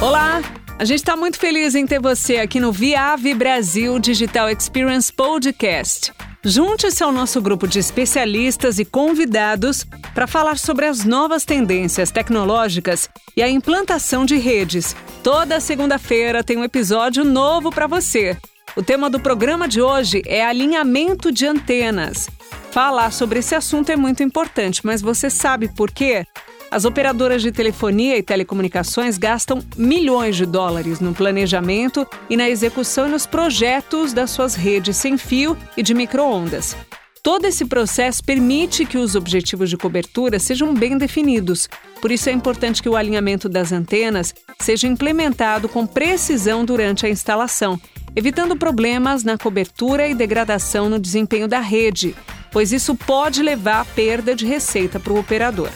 Olá! A gente está muito feliz em ter você aqui no Viave Brasil Digital Experience Podcast. Junte-se ao nosso grupo de especialistas e convidados para falar sobre as novas tendências tecnológicas e a implantação de redes. Toda segunda-feira tem um episódio novo para você. O tema do programa de hoje é alinhamento de antenas. Falar sobre esse assunto é muito importante, mas você sabe por quê? As operadoras de telefonia e telecomunicações gastam milhões de dólares no planejamento e na execução e nos projetos das suas redes sem fio e de microondas. Todo esse processo permite que os objetivos de cobertura sejam bem definidos. Por isso é importante que o alinhamento das antenas seja implementado com precisão durante a instalação, evitando problemas na cobertura e degradação no desempenho da rede, pois isso pode levar à perda de receita para o operador.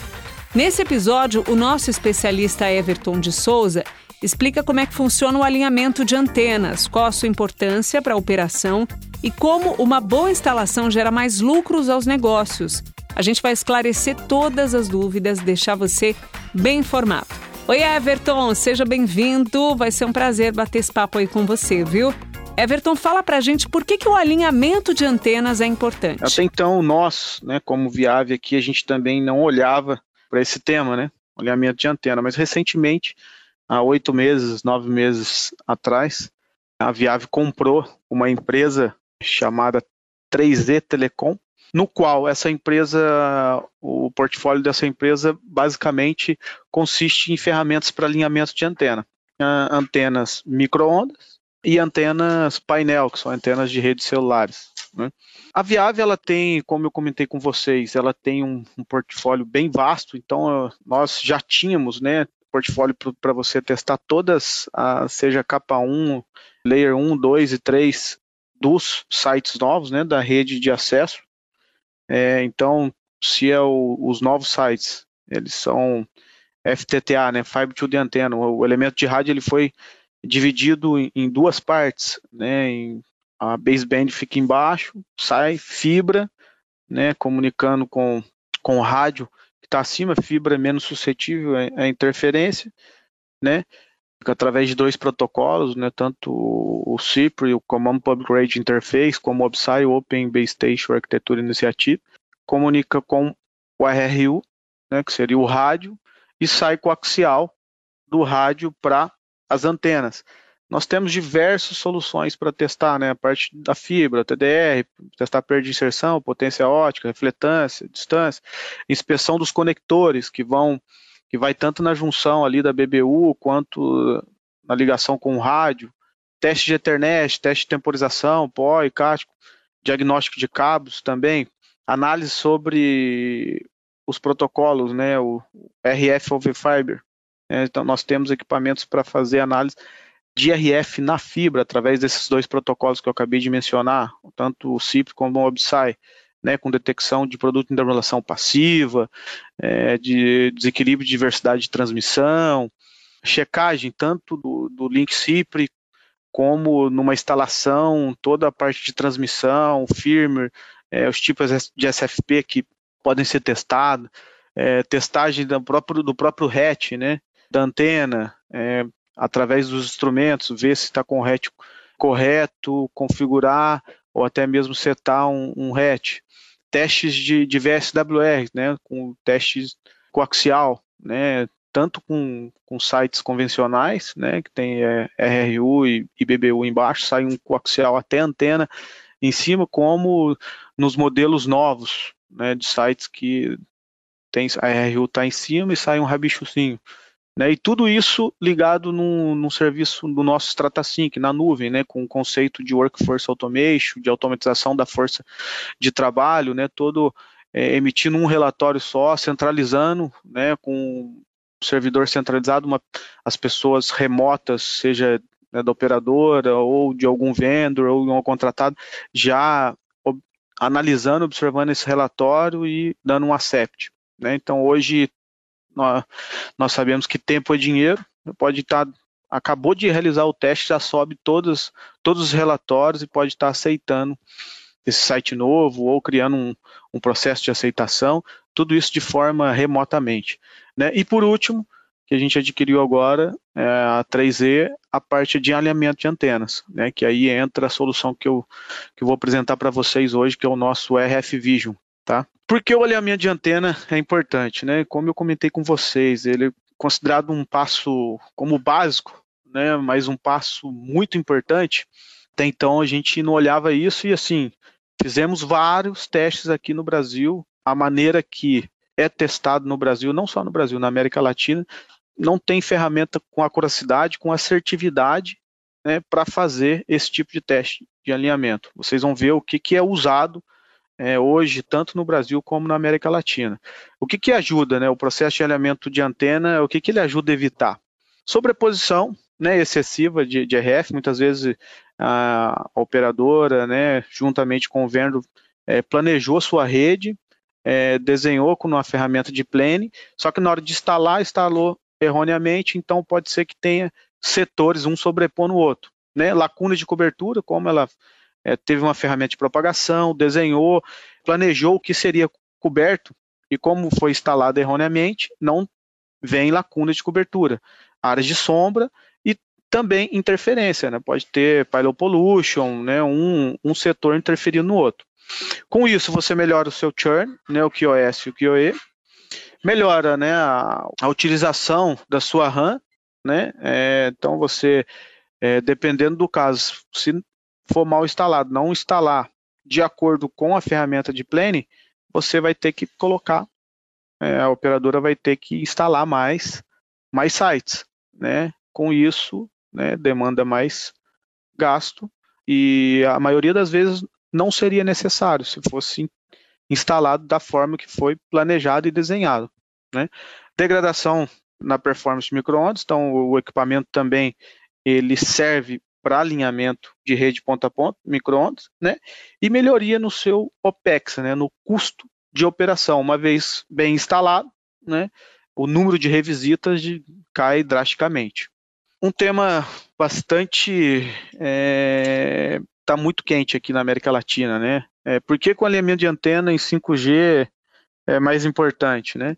Nesse episódio, o nosso especialista Everton de Souza explica como é que funciona o alinhamento de antenas, qual a sua importância para a operação e como uma boa instalação gera mais lucros aos negócios. A gente vai esclarecer todas as dúvidas, deixar você bem informado. Oi, Everton, seja bem-vindo. Vai ser um prazer bater esse papo aí com você, viu? Everton, fala pra gente por que, que o alinhamento de antenas é importante. Até então, nós, né, como Viave aqui, a gente também não olhava para esse tema, né? Alinhamento de antena. Mas recentemente, há oito meses, nove meses atrás, a Viave comprou uma empresa chamada 3Z Telecom, no qual essa empresa, o portfólio dessa empresa basicamente consiste em ferramentas para alinhamento de antena. Antenas microondas e antenas painel, que são antenas de redes celulares. Né? A Viave, ela tem, como eu comentei com vocês, ela tem um, um portfólio bem vasto, então nós já tínhamos, né, portfólio para você testar todas, a, seja capa 1, layer 1, 2 e 3 dos sites novos, né, da rede de acesso. É, então, se é o, os novos sites, eles são FTTA, né, Fiber to the Antenna, o, o elemento de rádio ele foi dividido em, em duas partes, né, em a baseband fica embaixo, sai fibra, né, comunicando com, com o rádio que está acima, fibra é menos suscetível à interferência, né, através de dois protocolos, né, tanto o CIPRI, o Command Public Radio Interface, como o OBSI, o Open Base Station Arquitetura Iniciativa, comunica com o RRU, né, que seria o rádio, e sai coaxial do rádio para as antenas. Nós temos diversas soluções para testar, né? A parte da fibra, TDR, testar perda de inserção, potência ótica, refletância, distância, inspeção dos conectores que vão, que vai tanto na junção ali da BBU quanto na ligação com o rádio, teste de Ethernet, teste de temporização, POI, cático, diagnóstico de cabos também, análise sobre os protocolos, né? O RF over Fiber. Né? Então nós temos equipamentos para fazer análise de RF na fibra, através desses dois protocolos que eu acabei de mencionar, tanto o CIP como o OBSI, né, com detecção de produto em relação passiva, é, de desequilíbrio de diversidade de transmissão, checagem tanto do, do link CIPRI como numa instalação, toda a parte de transmissão, firmware, é, os tipos de SFP que podem ser testados, é, testagem do próprio, do próprio hatch, né, da antena, é, através dos instrumentos, ver se está com o hatch correto, configurar ou até mesmo setar um, um hatch. Testes de, de VSWR, né, com testes coaxial, né, tanto com, com sites convencionais, né, que tem é, RRU e, e BBU embaixo, sai um coaxial até antena em cima, como nos modelos novos, né, de sites que tem a RRU está em cima e sai um rabichozinho. Né, e tudo isso ligado num, num serviço do nosso StrataSync, na nuvem, né, com o conceito de Workforce Automation, de automatização da força de trabalho, né, todo é, emitindo um relatório só, centralizando, né, com servidor centralizado, uma, as pessoas remotas, seja né, da operadora ou de algum vendor ou de um contratado, já ob, analisando, observando esse relatório e dando um accept. Né? Então, hoje, nós, nós sabemos que tempo é dinheiro, pode estar acabou de realizar o teste, já sobe todos, todos os relatórios e pode estar aceitando esse site novo ou criando um, um processo de aceitação, tudo isso de forma remotamente. Né? E por último, que a gente adquiriu agora, é, a 3E, a parte de alinhamento de antenas, né, que aí entra a solução que eu, que eu vou apresentar para vocês hoje, que é o nosso RF Vision. Tá? Por que o alinhamento de antena é importante? Né? Como eu comentei com vocês, ele é considerado um passo como básico, né, mas um passo muito importante. Até então a gente não olhava isso e assim, fizemos vários testes aqui no Brasil, a maneira que é testado no Brasil, não só no Brasil, na América Latina, não tem ferramenta com acuracidade, com assertividade né, para fazer esse tipo de teste de alinhamento. Vocês vão ver o que, que é usado é, hoje, tanto no Brasil como na América Latina. O que, que ajuda né, o processo de alinhamento de antena, o que, que ele ajuda a evitar? Sobreposição né, excessiva de, de RF, muitas vezes a, operadora, né, juntamente com o vendor, é, planejou sua rede, é, desenhou com uma ferramenta de plane, só que na hora de instalar, instalou erroneamente, então pode ser que tenha setores um sobrepondo o outro. Né? Lacuna de cobertura, como ela é, teve uma ferramenta de propagação, desenhou, planejou o que seria coberto, e como foi instalado erroneamente, não vem lacuna de cobertura. Áreas de sombra e também interferência, né? pode ter pilot pollution, né? um, um setor interferindo no outro. Com isso, você melhora o seu churn, né? o QoS e o QoE, melhora né, a, a utilização da sua RAM, né? É, então você, é, dependendo do caso, se for mal instalado, não instalar de acordo com a ferramenta de plane, você vai ter que colocar, é, a operadora vai ter que instalar mais, mais sites, né? Com isso, né, demanda mais gasto e a maioria das vezes não seria necessário se fosse instalado da forma que foi planejado e desenhado. Né? Degradação na performance de microondas, então o equipamento também ele serve para alinhamento de rede ponta a ponta, microondas, né? E melhoria no seu OPEX, né? No custo de operação, uma vez bem instalado, né? O número de revisitas de, cai drasticamente. Um tema bastante é, tá muito quente aqui na América Latina, né? É, por que com alinhamento de antena em 5G é mais importante, né?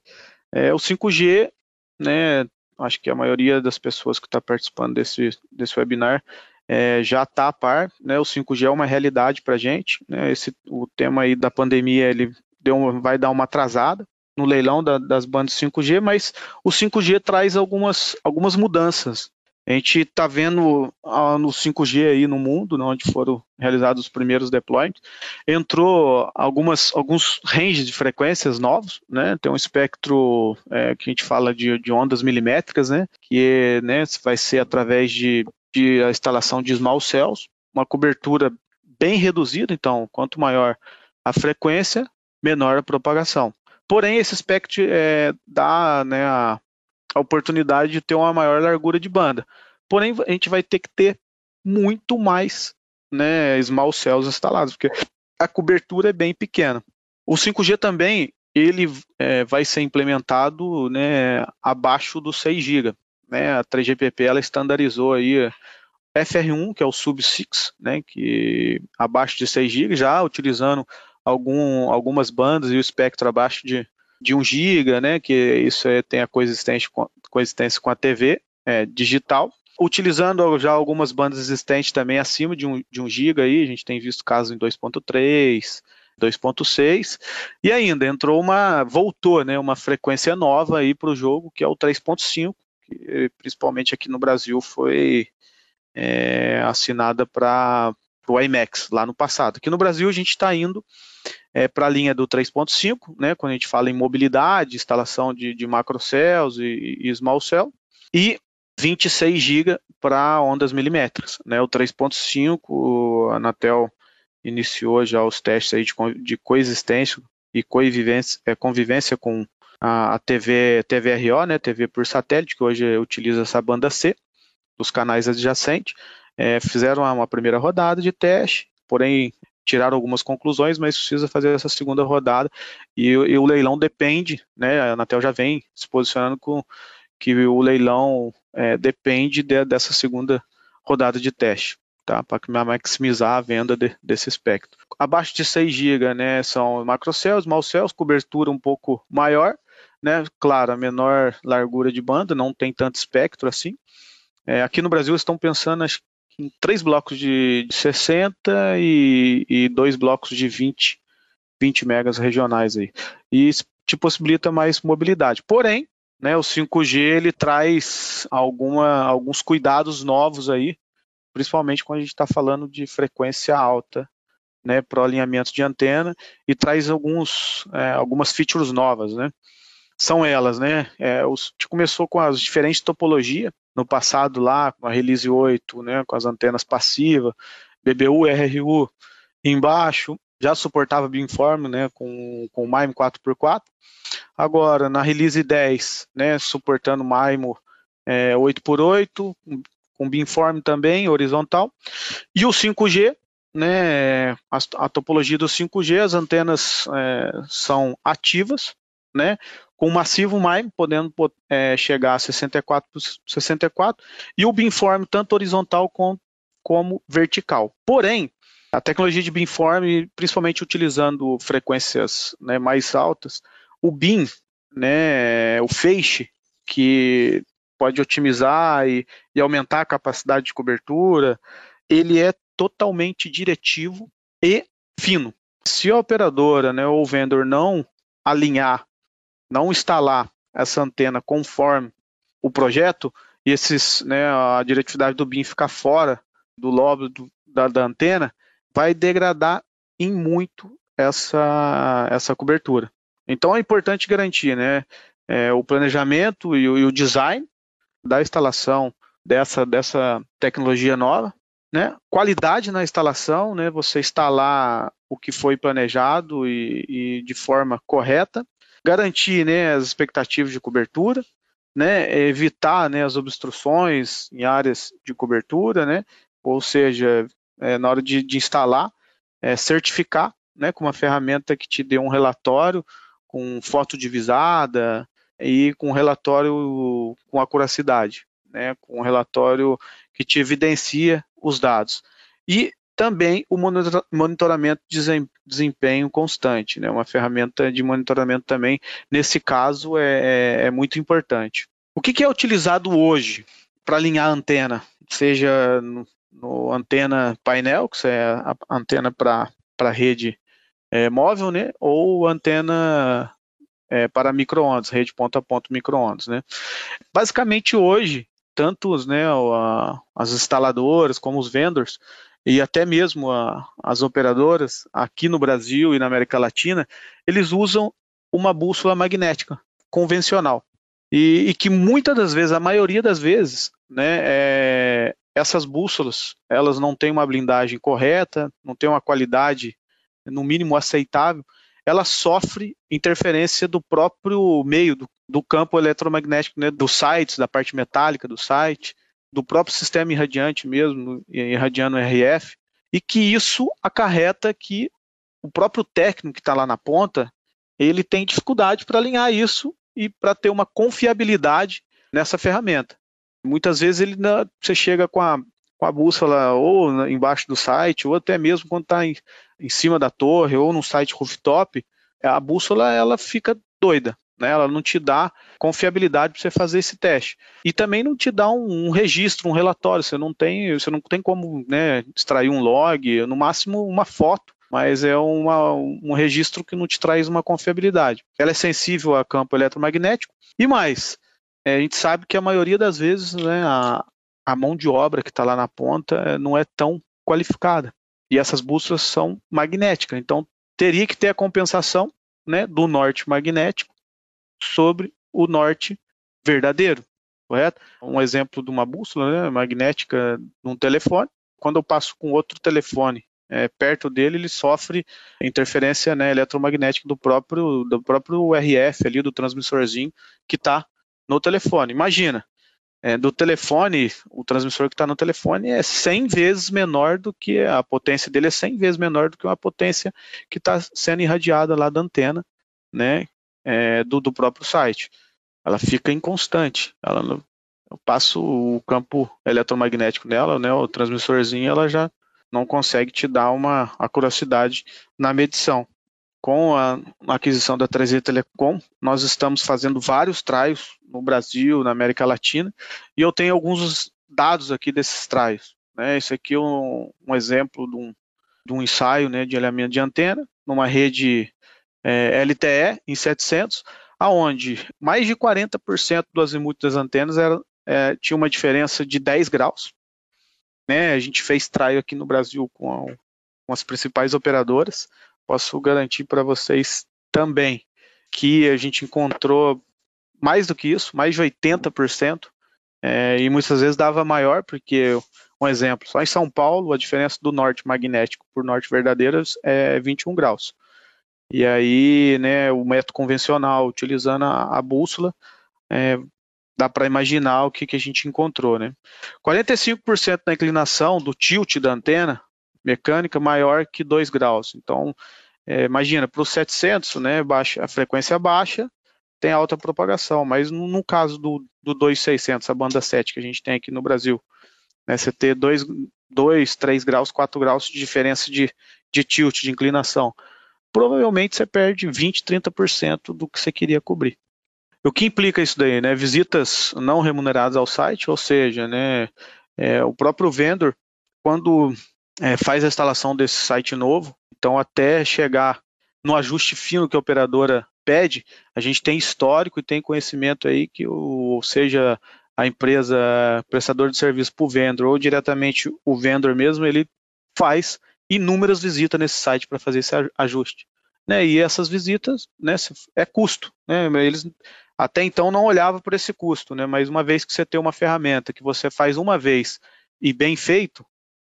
É, o 5G, né, acho que a maioria das pessoas que está participando desse, desse webinar é, já está a par, né, o 5G é uma realidade para a gente, né, esse, o tema aí da pandemia, ele deu, vai dar uma atrasada no leilão da, das bandas 5G, mas o 5G traz algumas, algumas mudanças, a gente está vendo ah, no 5G aí no mundo, né, onde foram realizados os primeiros deployments, entrou algumas, alguns ranges de frequências novos, né? Tem um espectro é, que a gente fala de, de ondas milimétricas, né? Que né, vai ser através de, de a instalação de small cells, uma cobertura bem reduzida, então quanto maior a frequência, menor a propagação. Porém, esse espectro é, dá né, a, a oportunidade de ter uma maior largura de banda. Porém, a gente vai ter que ter muito mais né, small cells instalados, porque a cobertura é bem pequena. O 5G também ele é, vai ser implementado né, abaixo do 6 GB. Né? A 3GPP ela estandarizou aí FR1, que é o sub-6, né, que abaixo de 6 GB, já utilizando algum, algumas bandas e o espectro abaixo de, de 1 GB, né, que isso é, tem a coexistência com, coexistência com a TV é, digital. Utilizando já algumas bandas existentes também acima de 1 de um GB aí, a gente tem visto casos em 2.3, 2.6 e ainda entrou uma voltou né uma frequência nova aí para o jogo que é o 3.5 que principalmente aqui no Brasil foi é, assinada para o IMAX lá no passado aqui no Brasil a gente está indo é, para a linha do 3.5, né, quando a gente fala em mobilidade, instalação de, de macrocells e, e small cell, e 26 GB para ondas milimétricas. Né, o 3.5, a Anatel iniciou já os testes aí de, de coexistência e convivência, é, convivência com a, TV TVRO, né, TV por satélite, que hoje utiliza essa banda C, dos canais adjacentes. É, fizeram uma, uma primeira rodada de teste, porém tiraram algumas conclusões, mas precisa fazer essa segunda rodada e, e, o leilão depende, né? A Anatel já vem se posicionando com que o leilão é, depende de, dessa segunda rodada de teste, tá? Para maximizar a venda de, desse espectro. Abaixo de 6 GB, né? São macrocells, small cells, cobertura um pouco maior, né? Claro, a menor largura de banda, não tem tanto espectro assim. É, aqui no Brasil estão pensando acho, em três blocos de, de 60 e, e, dois blocos de 20, 20 megas regionais aí. E isso te possibilita mais mobilidade. Porém, né, o 5G ele traz alguma, alguns cuidados novos aí, principalmente quando a gente está falando de frequência alta né, para o alinhamento de antena e traz alguns, é, algumas features novas, né? São elas, né? É, a gente começou com as diferentes topologias no passado lá, com a Release 8, né, com as antenas passivas, BBU, RRU embaixo, já suportava beamform, né, com, com o MIMO 4x4. Agora, na Release 10, né, suportando MIMO é, 8x8, com beamform também, horizontal. E o 5G, né, a, a, topologia do 5G, as antenas é, são ativas, né, com massivo MIME, podendo é, chegar a 64 por 64, e o beamform tanto horizontal com, como vertical. Porém, a tecnologia de beamform, principalmente utilizando frequências né, mais altas, o beam, né, o feixe, que pode otimizar e, e aumentar a capacidade de cobertura, ele é totalmente diretivo e fino. Se a operadora né, ou o vendor não alinhar, não instalar essa antena conforme o projeto, e esses, né, a diretividade do BIM ficar fora do lóbulo do, da, da, antena, vai degradar em muito essa, essa cobertura. Então é importante garantir né, é, o planejamento e o, e o design da instalação dessa, dessa tecnologia nova, né? Qualidade na instalação, né? Você instalar o que foi planejado e, e de forma correta, garantir né, as expectativas de cobertura, né? Evitar né, as obstruções em áreas de cobertura, né? Ou seja, é, na hora de, de instalar, é, certificar, né? Com uma ferramenta que te dê um relatório com foto divisada e com relatório com acuracidade, né? Com um relatório que te evidencia os dados. E também o monitoramento de desempenho constante, né? uma ferramenta de monitoramento também, nesse caso, é, é, é muito importante. O que, que é utilizado hoje para alinhar a antena? Seja no, no, antena painel, que é a antena para rede é, móvel, né? ou antena é, para microondas, rede ponto a ponto microondas. Né? Basicamente hoje, tanto né, as instaladoras como os vendors, e até mesmo a, as operadoras aqui no Brasil e na América Latina, eles usam uma bússola magnética convencional. E, e que muitas das vezes, a maioria das vezes, né, é, essas bússolas, elas não têm uma blindagem correta, não têm uma qualidade, no mínimo, aceitável, ela sofre interferência do próprio meio, do, do campo eletromagnético, né, dos sites, da parte metálica do site, do próprio sistema irradiante mesmo, irradiando RF, e que isso acarreta que o próprio técnico que está lá na ponta, ele tem dificuldade para alinhar isso e para ter uma confiabilidade nessa ferramenta. Muitas vezes ele você chega com a, com a bússola ou embaixo do site, ou até mesmo quando está em, em cima da torre ou no site rooftop, a bússola ela fica doida, né? Ela não te dá confiabilidade para você fazer esse teste e também não te dá um, um, registro, um relatório. Você não tem, você não tem como né, extrair um log, no máximo uma foto mas é uma, um registro que não te traz uma confiabilidade. Ela é sensível a campo eletromagnético e mais, é, a gente sabe que a maioria das vezes né, a, a mão de obra que está lá na ponta é, não é tão qualificada. E essas bússolas são magnéticas, então teria que ter a compensação né, do norte magnético sobre o norte verdadeiro, correto? Um exemplo de uma bússola né, magnética num telefone, quando eu passo com outro telefone é, perto dele, ele sofre interferência né, eletromagnética do próprio, do próprio RF ali, do transmissorzinho que está no telefone. Imagina, é, do telefone, o transmissor que está no telefone é 100 vezes menor do que a potência dele é 100 vezes menor do que uma potência que está sendo irradiada lá da antena, né, é, do, do, próprio site. Ela fica inconstante. Ela, eu passo o campo eletromagnético dela, né, o transmissorzinho, ela já não consegue te dar uma acuracidade na medição. com a aquisição da 3 Telecom, nós estamos fazendo vários traios no Brasil, na América Latina, e eu tenho alguns dados aqui desses traios. Né? Esse aqui é um, um exemplo de um, de um, ensaio né, de alinhamento de antena numa rede é, LTE em 700, aonde mais de 40% do azimuth das antenas era, é, tinha uma diferença de 10 graus. Né? A gente fez traio aqui no Brasil com, a, com as principais operadoras. Posso garantir para vocês também que a gente encontrou mais do que isso, mais de 80%, é, e muitas vezes dava maior, porque, um exemplo, só em São Paulo a diferença do norte magnético por norte verdadeiro é 21 graus. E aí, né, o método convencional, utilizando a, a bússola, é, dá para imaginar o que, que a gente encontrou, né? 45% da inclinação do tilt da antena mecânica maior que 2 graus. Então, é, imagina, para os 700, né, baixa, a frequência baixa, tem alta propagação, mas no, no caso do, do 2600, a banda 7 que a gente tem aqui no Brasil, né, você ter 2, 2, 3 graus, 4 graus de diferença de, de tilt, de inclinação, provavelmente você perde 20, 30% do que você queria cobrir. O que implica isso daí, né? Visitas não remuneradas ao site, ou seja, né, é, o próprio vendor, quando é, faz a instalação desse site novo, então até chegar no ajuste fino que a operadora pede, a gente tem histórico e tem conhecimento aí que, o, seja a empresa prestador de serviço para o vendor ou diretamente o vendor mesmo, ele faz inúmeras visitas nesse site para fazer esse ajuste. Né? E essas visitas né, é custo. Né? Eles até então não olhavam por esse custo, né? mas uma vez que você tem uma ferramenta que você faz uma vez e bem feito,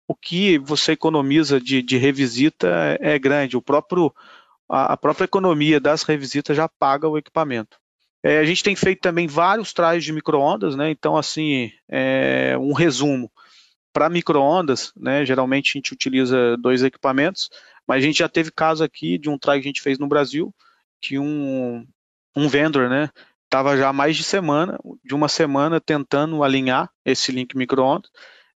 o que você economiza de, de revisita é, é grande. O próprio a, própria economia das revisitas já paga o equipamento. É, a gente tem feito também vários traios de microondas, né? Então, assim, é, um resumo. Para microondas, né, geralmente a gente utiliza dois equipamentos, mas a gente já teve caso aqui de um traio que a gente fez no Brasil, que um, um vendor, né, estava já mais de semana, de uma semana tentando alinhar esse link microondas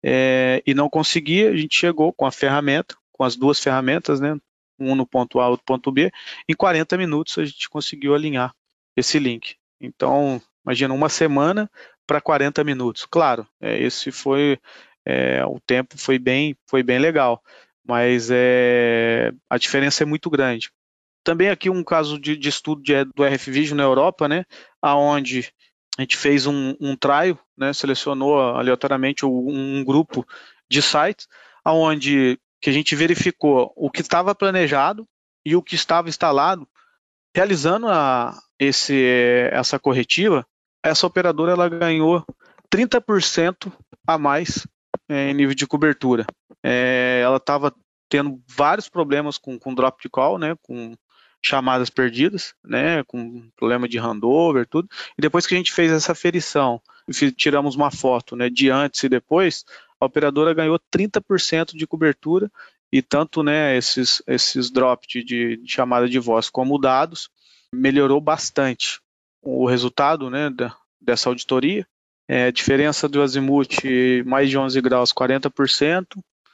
é, e não conseguia. A gente chegou com a ferramenta, com as duas ferramentas, né, um no ponto A, outro ponto B, em 40 minutos a gente conseguiu alinhar esse link. Então, imagina uma semana para 40 minutos. Claro, é, esse foi é, o tempo foi bem foi bem legal, mas é, a diferença é muito grande. Também aqui um caso de, de estudo de, do RF Vision na Europa, né, aonde a gente fez um, um trial, né, selecionou aleatoriamente um, um grupo de sites, aonde que a gente verificou o que estava planejado e o que estava instalado, realizando a, esse, essa corretiva, essa operadora ela ganhou 30% a mais é, em nível de cobertura. É, ela estava tendo vários problemas com, com drop de call, né, com chamadas perdidas, né, com problema de handover, tudo. E depois que a gente fez essa ferição, tiramos uma foto, né, de antes e depois, a operadora ganhou 30% de cobertura e tanto né, esses, esses drops de, de, chamada de voz como dados melhorou bastante o resultado né, da, dessa auditoria. É, diferença do azimuth mais de 11 graus, 40%,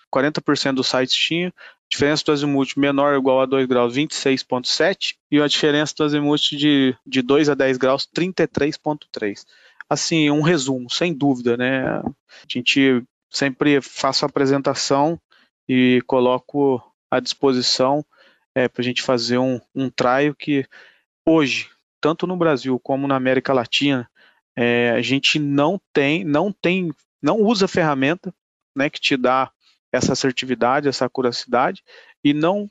40% dos sites tinha, diferença do azimuth menor ou igual a 2 graus, 26,7, e a diferença do azimuth de, de 2 a 10 graus, 33,3. Assim, um resumo, sem dúvida, né? A gente sempre faço a apresentação e coloco à disposição é, para a gente fazer um, um trial que hoje, tanto no Brasil como na América Latina, é, a gente não tem, não tem, não usa ferramenta né, que te dá essa assertividade, essa acuracidade, e não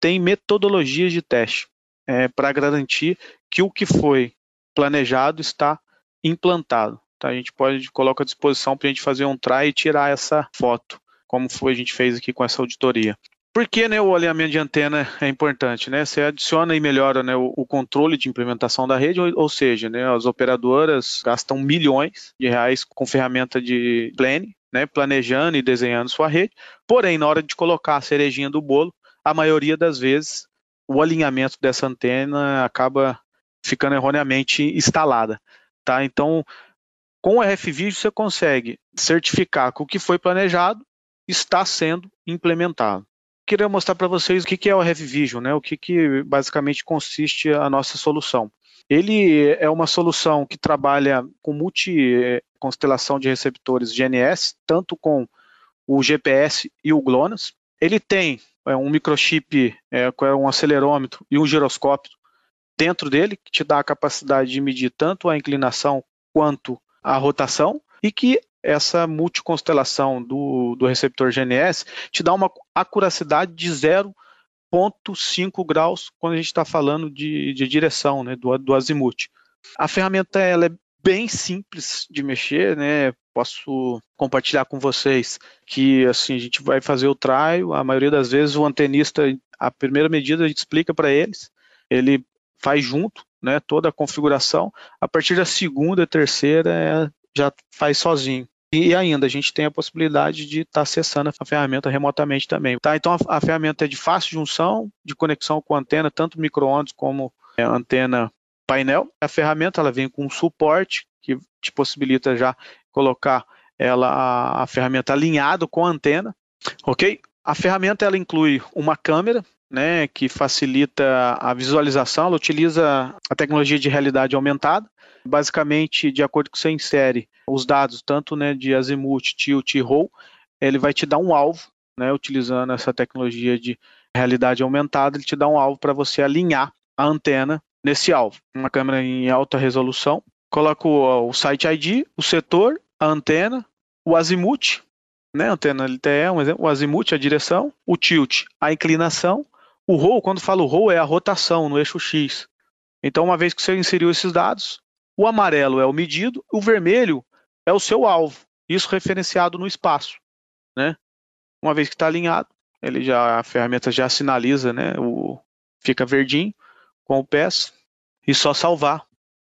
tem metodologias de teste é, para garantir que o que foi planejado está implantado. Tá? A gente pode colocar à disposição para a gente fazer um try e tirar essa foto, como foi a gente fez aqui com essa auditoria. Por que né, o alinhamento de antena é importante? Né? Você adiciona e melhora né, o, o, controle de implementação da rede, ou, ou, seja, né, as operadoras gastam milhões de reais com ferramenta de planning, né, planejando e desenhando sua rede, porém, na hora de colocar a cerejinha do bolo, a maioria das vezes o alinhamento dessa antena acaba ficando erroneamente instalada. Tá? Então, com o RFVID você consegue certificar que o que foi planejado está sendo implementado. Queria mostrar para vocês o que, que é o Heavy Vision, né? O que, que basicamente consiste a nossa solução. Ele é uma solução que trabalha com multi-constelação de receptores GNS, tanto com o GPS e o GLONASS. Ele tem é, um microchip, é, um acelerômetro e um giroscópio dentro dele, que te dá a capacidade de medir tanto a inclinação quanto a rotação, e que essa multiconstelação do, do receptor GNS te dá uma acuracidade de 0,5 graus quando a gente está falando de, de, direção, né, do, do azimuth. A ferramenta ela é bem simples de mexer, né? Posso compartilhar com vocês que assim a gente vai fazer o trial. A maioria das vezes o antenista, a primeira medida a gente explica para eles, ele faz junto, né? Toda a configuração. A partir da segunda, terceira, é, já faz sozinho. E ainda a gente tem a possibilidade de estar tá acessando a ferramenta remotamente também. Tá? Então a, a, ferramenta é de fácil junção, de conexão com antena, tanto micro-ondas como é, antena painel. A ferramenta ela vem com um suporte que te possibilita já colocar ela a, a ferramenta alinhado com a antena, ok? A ferramenta ela inclui uma câmera, né, que facilita a visualização. Ela utiliza a tecnologia de realidade aumentada. Basicamente, de acordo com você insere os dados tanto né, de azimuth, tilt e roll, ele vai te dar um alvo, né, utilizando essa tecnologia de realidade aumentada, ele te dá um alvo para você alinhar a antena nesse alvo. Uma câmera em alta resolução. Coloco o site ID, o setor, a antena, o azimuth, né, antena LTE, um exemplo, o azimuth, a direção, o tilt, a inclinação, o roll, quando falo roll, é a rotação no eixo X. Então, uma vez que você inseriu esses dados, o amarelo é o medido, o vermelho é o seu alvo, isso referenciado no espaço, né? Uma vez que está alinhado, ele já a ferramenta já sinaliza, né? O fica verdinho com o PES e só salvar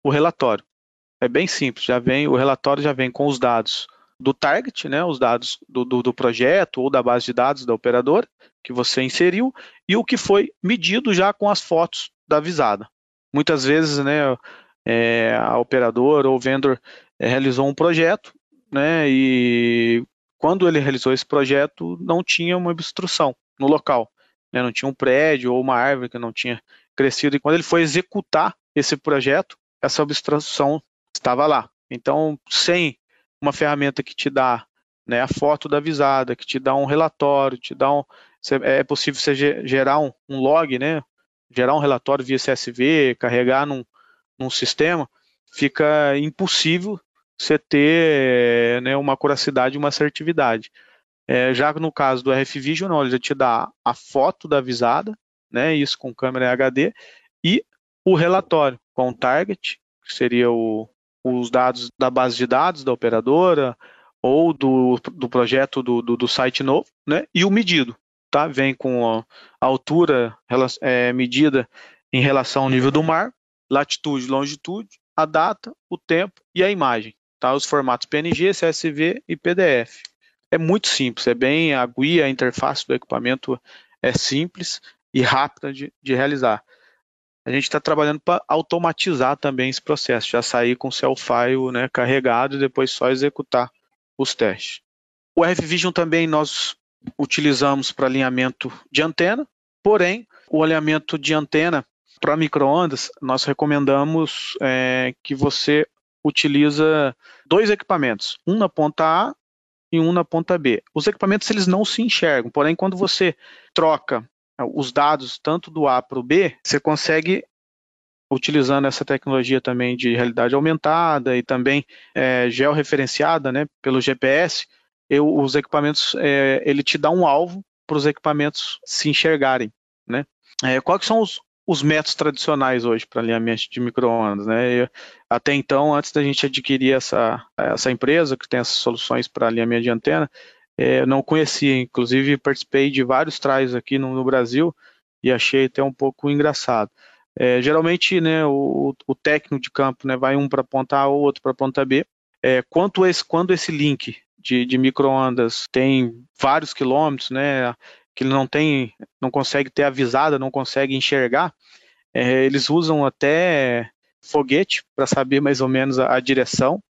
o relatório. É bem simples, já vem o relatório já vem com os dados do target, né, os dados do, do, do, projeto ou da base de dados da operadora que você inseriu e o que foi medido já com as fotos da visada. Muitas vezes, né, é, a operadora ou vendor é, realizou um projeto, né, e quando ele realizou esse projeto não tinha uma obstrução no local, né, não tinha um prédio ou uma árvore que não tinha crescido e quando ele foi executar esse projeto, essa obstrução estava lá. Então, sem uma ferramenta que te dá né, a foto da visada, que te dá um relatório, te dá um, é possível você gerar um, um log, né, gerar um relatório via CSV, carregar num, num sistema, fica impossível você ter né, uma acuracidade e uma assertividade. É, já no caso do RF Vision, não, ele já te dá a foto da visada, né, isso com câmera HD, e o relatório com o target, que seria o, os dados da base de dados da operadora ou do, do projeto do, do, do site novo, né? E o medido, tá? Vem com a, altura é, medida em relação ao nível do mar, latitude, longitude, a data, o tempo e a imagem, tá? Os formatos PNG, CSV e PDF. É muito simples, é bem a guia, a interface do equipamento é simples e rápida de, de realizar a gente está trabalhando para automatizar também esse processo, já sair com o cell file né, carregado e depois só executar os testes. O RF-Vision também nós utilizamos para alinhamento de antena, porém, o alinhamento de antena para microondas, nós recomendamos é, que você utiliza dois equipamentos, um na ponta A e um na ponta B. Os equipamentos eles não se enxergam, porém quando você troca os dados tanto do A para o B, você consegue utilizando essa tecnologia também de realidade aumentada e também é, georreferenciada, né, pelo GPS, eu, os equipamentos, é, ele te dá um alvo para os equipamentos se enxergarem, né? É, quais são os, os métodos tradicionais hoje para alinhamento de microondas, né? até então, antes da gente adquirir essa, essa empresa que tem essas soluções para alinhamento de antena, é, não conhecia, inclusive participei de vários trials aqui no, no Brasil e achei até um pouco engraçado. É, geralmente, né, o, o, técnico de campo né, vai um para ponta A ou outro para ponta B. É, quanto esse, quando esse link de, de microondas tem vários quilômetros, né, que ele não tem, não consegue ter avisada, não consegue enxergar, é, eles usam até foguete para saber mais ou menos a, a direção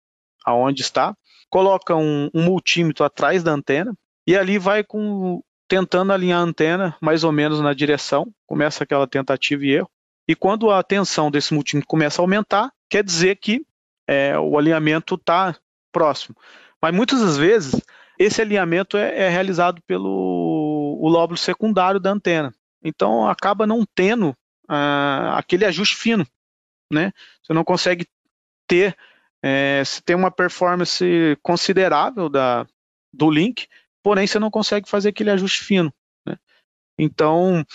aonde está coloca um, um multímetro atrás da antena e ali vai com tentando alinhar a antena mais ou menos na direção, começa aquela tentativa e erro. E quando a tensão desse multímetro começa a aumentar, quer dizer que é, o alinhamento está próximo. Mas muitas das vezes esse alinhamento é, é realizado pelo o lóbulo secundário da antena. Então acaba não tendo ah, aquele ajuste fino, né? Você não consegue ter, é, se tem uma performance considerável da, do link, porém você não consegue fazer aquele ajuste fino. Né? Então,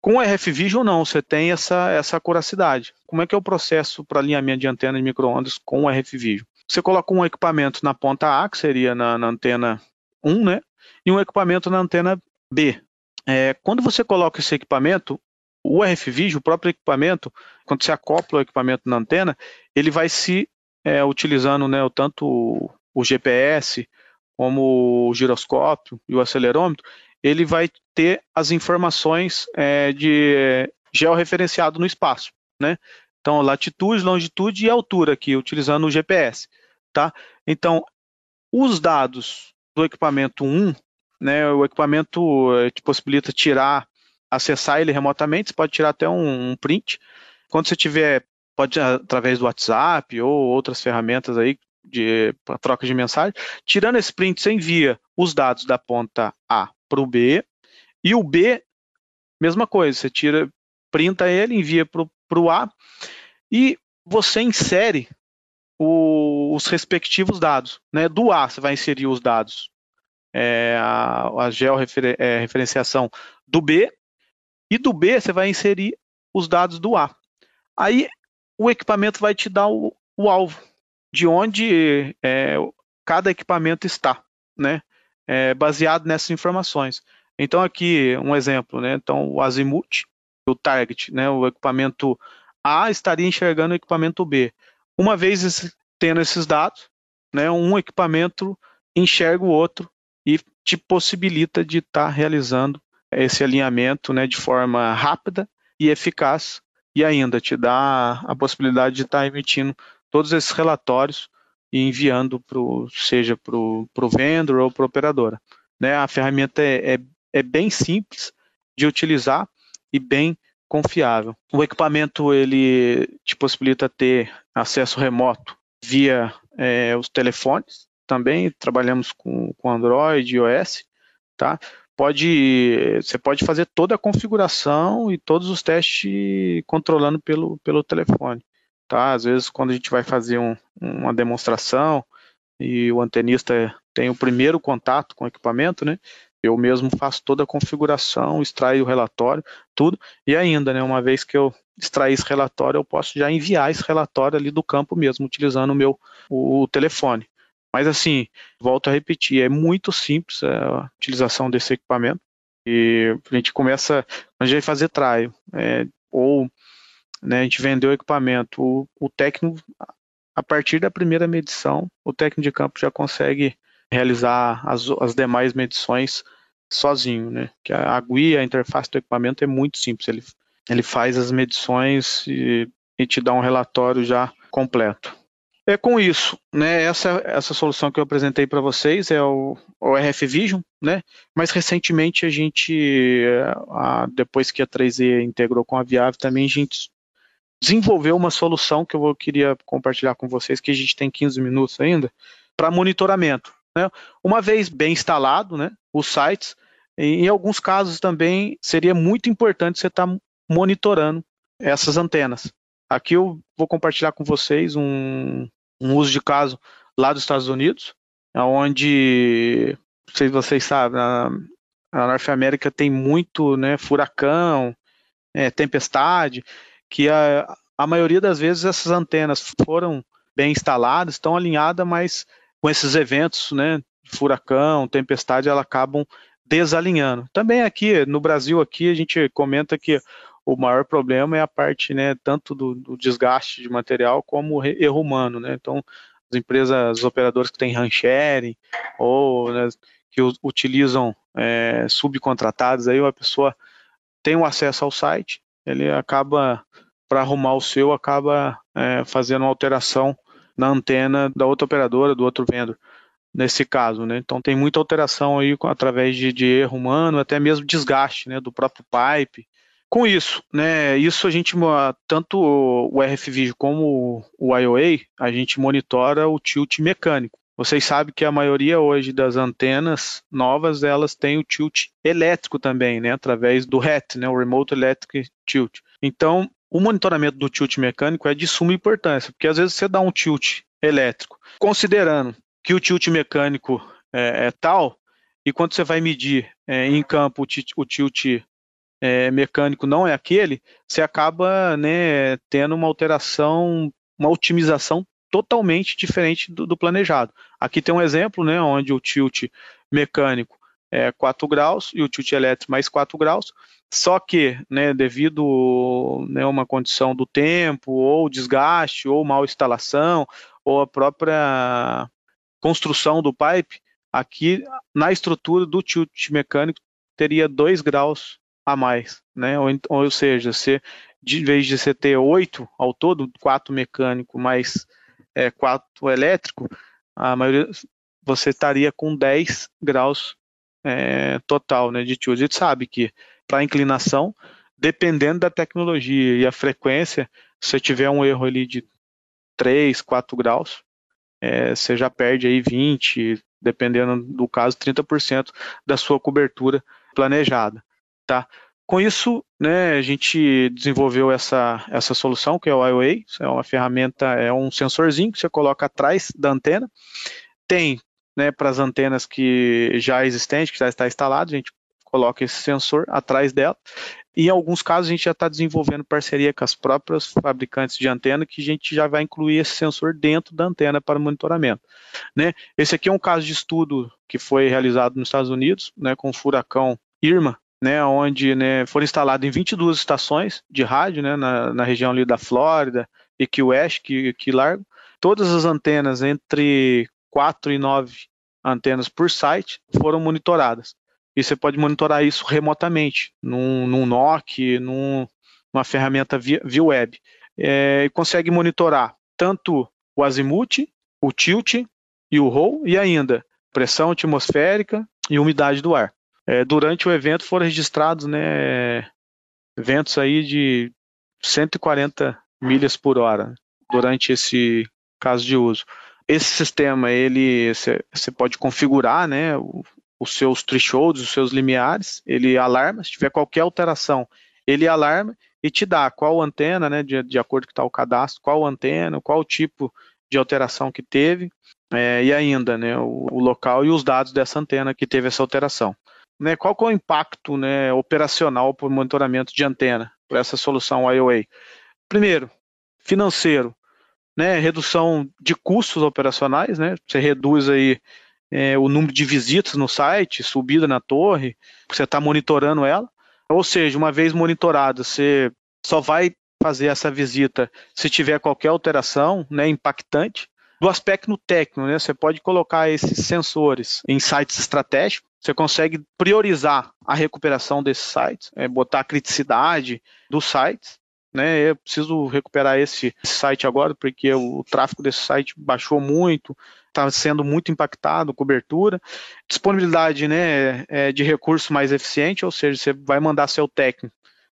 com o RF Vision não, você tem essa, essa acuracidade. Como é que é o processo para alinhamento de antena de microondas com o RF Vision? Você coloca um equipamento na ponta A, que seria na, na antena 1, né? E um equipamento na antena B. É, quando você coloca esse equipamento, o RF Vision, o próprio equipamento, quando você acopla o equipamento na antena, ele vai se é, utilizando né, tanto o, o GPS como o giroscópio e o acelerômetro, ele vai ter as informações é, de georreferenciado no espaço, né? Então, latitude, longitude e altura aqui, utilizando o GPS, tá? Então, os dados do equipamento 1, né, o equipamento é, te possibilita tirar, acessar ele remotamente, você pode tirar até um, um print. Quando você tiver, pode através do WhatsApp ou outras ferramentas aí de troca de mensagem. Tirando esse print, você envia os dados da ponta A para o B, e o B, mesma coisa, você tira, printa ele, envia para o A, e você insere o, os respectivos dados. Né? Do A, você vai inserir os dados, é, a, a georreferenciação é, do B, e do B você vai inserir os dados do A. Aí o equipamento vai te dar o, o alvo, de onde é, cada equipamento está, né? É, baseado nessas informações. Então aqui um exemplo, né? Então o azimuth, o target, né? O equipamento A estaria enxergando o equipamento B. Uma vez tendo esses dados, né? Um equipamento enxerga o outro e te possibilita de estar tá realizando esse alinhamento, né? De forma rápida e eficaz e ainda te dá a possibilidade de estar tá emitindo todos esses relatórios e enviando pro, seja para o vendedor ou para a operadora. Né? A ferramenta é, é, é, bem simples de utilizar e bem confiável. O equipamento ele te possibilita ter acesso remoto via é, os telefones. Também trabalhamos com, com Android e iOS, tá? Pode, você pode fazer toda a configuração e todos os testes controlando pelo, pelo telefone tá? Às vezes, quando a gente vai fazer um, uma demonstração e o antenista tem o primeiro contato com o equipamento, né? Eu mesmo faço toda a configuração, extraio o relatório, tudo, e ainda, né, uma vez que eu extrair esse relatório, eu posso já enviar esse relatório ali do campo mesmo, utilizando o meu o, telefone. Mas assim, volto a repetir, é muito simples a utilização desse equipamento. E a gente começa, a gente vai fazer trial, é, ou né, a gente vendeu o equipamento, o, o técnico, a partir da primeira medição, o técnico de campo já consegue realizar as, as demais medições sozinho, né? Que a, GUI, a interface do equipamento é muito simples. Ele, ele faz as medições e, e te dá um relatório já completo. É com isso, né? Essa, essa solução que eu apresentei para vocês é o, o RF Vision, né? Mas recentemente a gente, a, depois que a 3E integrou com a Viave, também a gente desenvolveu uma solução que eu queria compartilhar com vocês, que a gente tem 15 minutos ainda, para monitoramento. Né? Uma vez bem instalado, né, os sites, em alguns casos também seria muito importante você estar tá monitorando essas antenas. Aqui eu vou compartilhar com vocês um, um uso de caso lá dos Estados Unidos, onde, não sei se vocês sabem, a, a Norte América tem muito né, furacão, é, tempestade, que a, a maioria das vezes essas antenas foram bem instaladas, estão alinhadas, mas com esses eventos, né, furacão, tempestade, elas acabam desalinhando. Também aqui no Brasil aqui a gente comenta que o maior problema é a parte, né, tanto do, do desgaste de material como erro humano, né? Então, as empresas, os operadores que têm sharing ou né, que utilizam é, subcontratados, aí a pessoa tem o acesso ao site, ele acaba, para arrumar o seu, acaba é, fazendo uma alteração na antena da outra operadora, do outro vendedor. nesse caso, né? Então tem muita alteração aí através de, de erro humano, até mesmo desgaste, né, do próprio pipe. Com isso, né, isso a gente, tanto o RFVision como o IOA, a gente monitora o tilt mecânico. Vocês sabem que a maioria hoje das antenas novas, elas têm o tilt elétrico também, né, através do RET, né, o Remote Electric Tilt. Então, o monitoramento do tilt mecânico é de suma importância, porque às vezes você dá um tilt elétrico, considerando que o tilt mecânico é, é tal, e quando você vai medir é, em campo o tilt é, mecânico não é aquele, você acaba né, tendo uma alteração, uma otimização totalmente diferente do, do, planejado. Aqui tem um exemplo, né, onde o tilt mecânico é 4 graus e o tilt elétrico mais 4 graus, só que, né, devido a né, uma condição do tempo, ou desgaste, ou mal instalação, ou a própria construção do pipe, aqui na estrutura do tilt mecânico teria 2 graus a mais, né? Ou, ou seja, se de vez de você ter oito ao todo, quatro mecânico mais é, quatro elétrico, a maioria você estaria com 10 graus é, total né, de tilt. A gente sabe que para inclinação, dependendo da tecnologia e a frequência, se você tiver um erro ali de 3, 4 graus, é, você já perde aí 20, dependendo do caso, 30% da sua cobertura planejada. Tá? Com isso, né, a gente desenvolveu essa, essa solução, que é o IOA, é uma ferramenta, é um sensorzinho que você coloca atrás da antena. Tem né, para as antenas que já existentes, que já está instalado, a gente coloca esse sensor atrás dela. E em alguns casos a gente já está desenvolvendo parceria com as próprias fabricantes de antena, que a gente já vai incluir esse sensor dentro da antena para monitoramento. Né? Esse aqui é um caso de estudo que foi realizado nos Estados Unidos, né, com o furacão Irma, né, onde né, foram instaladas em 22 estações de rádio né, na, na região ali da Flórida e que West, que, que Largo. Todas as antenas entre 4 e 9 antenas por site foram monitoradas. E você pode monitorar isso remotamente, num, num NOC, num, numa ferramenta via, via web. É, e consegue monitorar tanto o azimuth, o tilt e o roll, e ainda pressão atmosférica e umidade do ar. É, durante o evento foram registrados né, ventos aí de 140 milhas por hora durante esse caso de uso. Esse sistema ele você pode configurar, né, os seus thresholds, os seus limiares, ele alarma, se tiver qualquer alteração, ele alarma e te dá qual antena, né, de, de acordo com o cadastro, qual antena, qual tipo de alteração que teve, é, e ainda né, o, o, local e os dados dessa antena que teve essa alteração né, qual é o impacto né, operacional para o monitoramento de antena para essa solução IOA? Primeiro, financeiro, né, redução de custos operacionais, né, você reduz aí é, o número de visitas no site, subida na torre, você está monitorando ela, ou seja, uma vez monitorada, você só vai fazer essa visita se tiver qualquer alteração né, impactante. Do aspecto técnico, né, você pode colocar esses sensores em sites estratégicos, você consegue priorizar a recuperação desses sites, é, botar a criticidade dos sites. Né, eu preciso recuperar esse site agora porque o, o tráfego desse site baixou muito, está sendo muito impactado, cobertura, disponibilidade né, é, de recurso mais eficiente, ou seja, você vai mandar seu técnico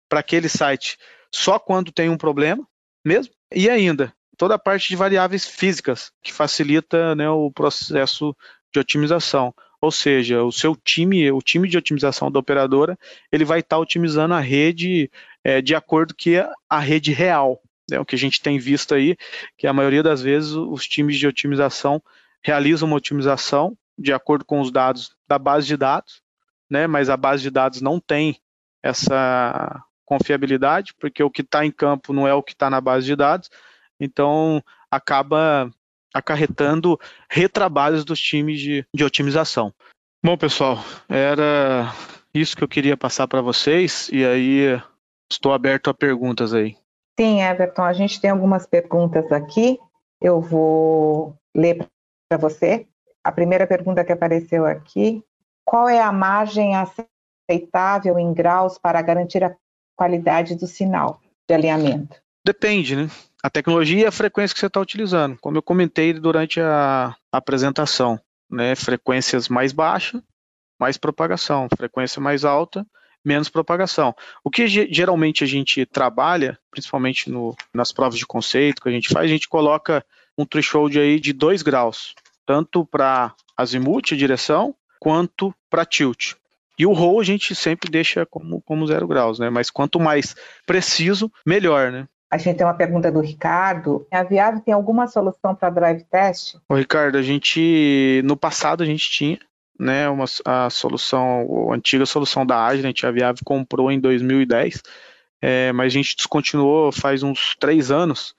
para aquele site só quando tem um problema mesmo, e ainda toda a parte de variáveis físicas que facilita né, o processo de otimização. Ou seja, o seu time, o time de otimização da operadora, ele vai estar tá otimizando a rede é, de acordo com a rede real. É o que a gente tem visto aí, que a maioria das vezes os times de otimização realizam uma otimização de acordo com os dados da base de dados, né? Mas a base de dados não tem essa confiabilidade, porque o que está em campo não é o que está na base de dados, então acaba acarretando retrabalhos dos times de, de otimização. Bom, pessoal, era isso que eu queria passar para vocês e aí estou aberto a perguntas aí. Sim, Everton, a gente tem algumas perguntas aqui. Eu vou ler para você. A primeira pergunta que apareceu aqui: qual é a margem aceitável em graus para garantir a qualidade do sinal de alinhamento? Depende, né? a tecnologia e a frequência que você está utilizando, como eu comentei durante a apresentação. né? Frequências mais baixas, mais propagação. Frequência mais alta, menos propagação. O que geralmente a gente trabalha, principalmente no, nas provas de conceito que a gente faz, a gente coloca um threshold aí de 2 graus, tanto para azimuth, direção, quanto para tilt. E o roll a gente sempre deixa como, como zero graus, né? Mas quanto mais preciso, melhor, né? A gente tem uma pergunta do Ricardo. A Viave tem alguma solução para drive test? O Ricardo, a gente no passado a gente tinha, né, uma a solução, a antiga solução da Agilent, a Viave comprou em 2010, é, mas a gente descontinuou faz uns três anos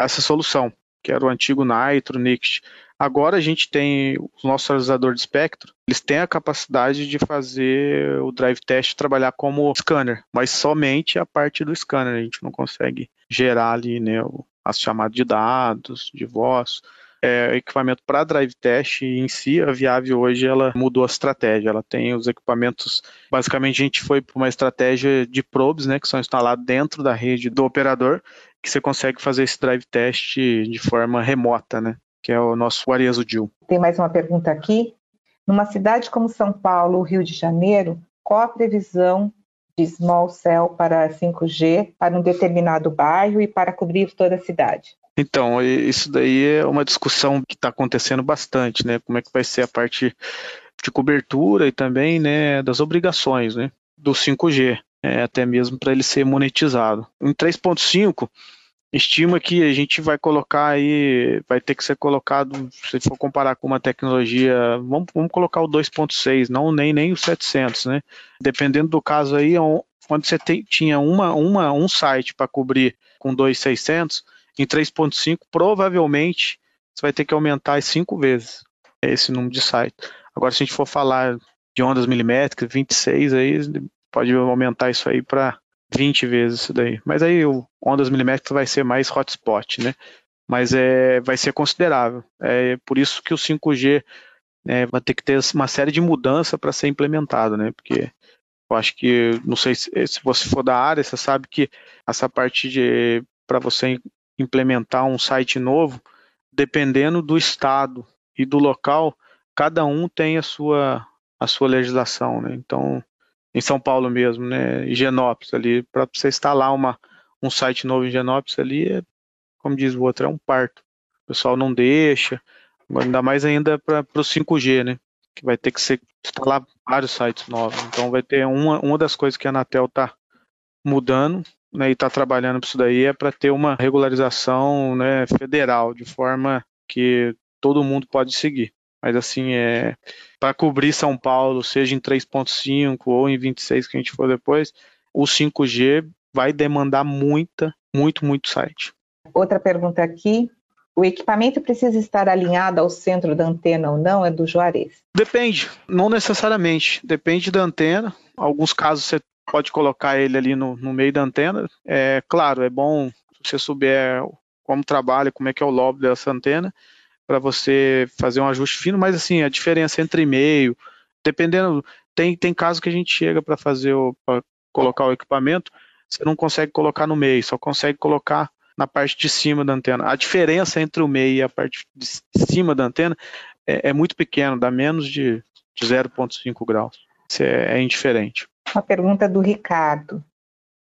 essa solução, que era o antigo Nitro, Nixt. Agora a gente tem o nosso analisador de espectro, eles têm a capacidade de fazer o drive test trabalhar como scanner, mas somente a parte do scanner, a gente não consegue gerar ali né, as chamadas de dados, de voz. É, equipamento para drive test em si, a Viave hoje ela mudou a estratégia. Ela tem os equipamentos, basicamente a gente foi para uma estratégia de probes, né, que são instalados dentro da rede do operador, que você consegue fazer esse drive test de forma remota, né? Que é o nosso Arezzo Dil. Tem mais uma pergunta aqui. Numa cidade como São Paulo, Rio de Janeiro, qual a previsão de small cell para 5G para um determinado bairro e para cobrir toda a cidade? Então, isso daí é uma discussão que está acontecendo bastante, né? Como é que vai ser a parte de cobertura e também, né, das obrigações, né, do 5G, é, até mesmo para ele ser monetizado. Em 3.5, estima que a gente vai colocar aí, vai ter que ser colocado, se for comparar com uma tecnologia, vamos, vamos colocar o 2.6, não nem, nem o 700, né? Dependendo do caso aí, onde você tem, tinha uma, uma, um site para cobrir com 2.600, em 3.5, provavelmente você vai ter que aumentar cinco vezes esse número de site. Agora, se a gente for falar de ondas milimétricas, 26 aí, pode aumentar isso aí para 20 vezes isso daí. Mas aí o ondas milimétricas vai ser mais hotspot, né? Mas é, vai ser considerável. É por isso que o 5G é, vai ter que ter uma série de mudanças para ser implementado, né? Porque eu acho que, não sei se, se você for da área, você sabe que essa parte de para você implementar um site novo, dependendo do estado e do local, cada um tem a sua a sua legislação, né? Então, em São Paulo mesmo, né? Higienópolis ali, para você instalar uma, um site novo em Higienópolis ali, é, como diz o outro, é um parto. O pessoal não deixa, ainda mais ainda para o 5G, né? Que vai ter que ser instalar vários sites novos. Então vai ter uma, uma das coisas que a Anatel está mudando né, e está trabalhando para isso daí é para ter uma regularização né, federal, de forma que todo mundo pode seguir. Mas assim, é para cobrir São Paulo, seja em 3.5 ou em 26 que a gente for depois, o 5G vai demandar muita, muito, muito site. Outra pergunta aqui. O equipamento precisa estar alinhado ao centro da antena ou não? É do Juarez. Depende, não necessariamente. Depende da antena. Alguns casos você pode colocar ele ali no, no meio da antena. É claro, é bom se você souber como trabalha, como é que é o lobo dessa antena para você fazer um ajuste fino, mas assim, a diferença entre e-mail, dependendo, tem, tem caso que a gente chega para fazer para colocar o equipamento, você não consegue colocar no meio, só consegue colocar na parte de cima da antena. A diferença entre o meio e a parte de cima da antena é, é muito pequena, dá menos de, de 0,5 graus. Isso é, é indiferente. Uma pergunta do Ricardo.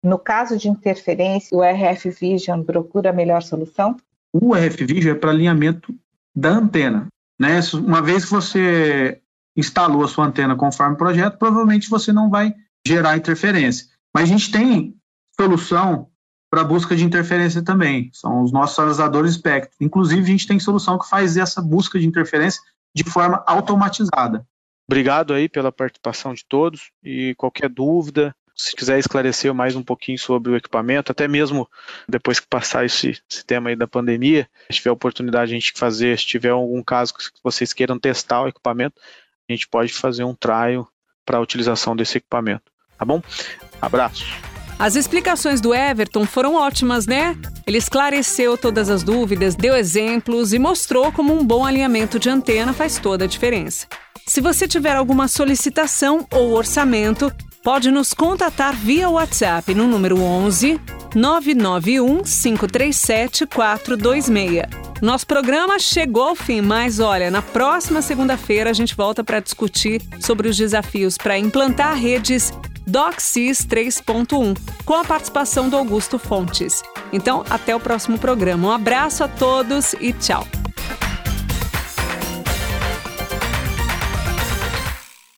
No caso de interferência, o RF Vision procura a melhor solução? O RF Vision é para alinhamento da antena. Né? Uma vez que você instalou a sua antena conforme o projeto, provavelmente você não vai gerar interferência. Mas a gente tem solução para busca de interferência também. São os nossos analisadores espectro. Inclusive, a gente tem solução que faz essa busca de interferência de forma automatizada. Obrigado aí pela participação de todos e qualquer dúvida, se quiser esclarecer mais um pouquinho sobre o equipamento, até mesmo depois que passar esse, esse tema aí da pandemia, se tiver oportunidade de a gente fazer, se tiver algum caso que vocês queiram testar o equipamento, a gente pode fazer um trial para a utilização desse equipamento. Tá bom? Abraço. As explicações do Everton foram ótimas, né? Ele esclareceu todas as dúvidas, deu exemplos e mostrou como um bom alinhamento de antena faz toda a diferença. Se você tiver alguma solicitação ou orçamento, pode nos contatar via WhatsApp no número 11 991 537 426. Nosso programa chegou ao fim, mas olha, na próxima segunda-feira a gente volta para discutir sobre os desafios para implantar redes DocSys 3.1, com a participação do Augusto Fontes. Então, até o próximo programa. Um abraço a todos e tchau.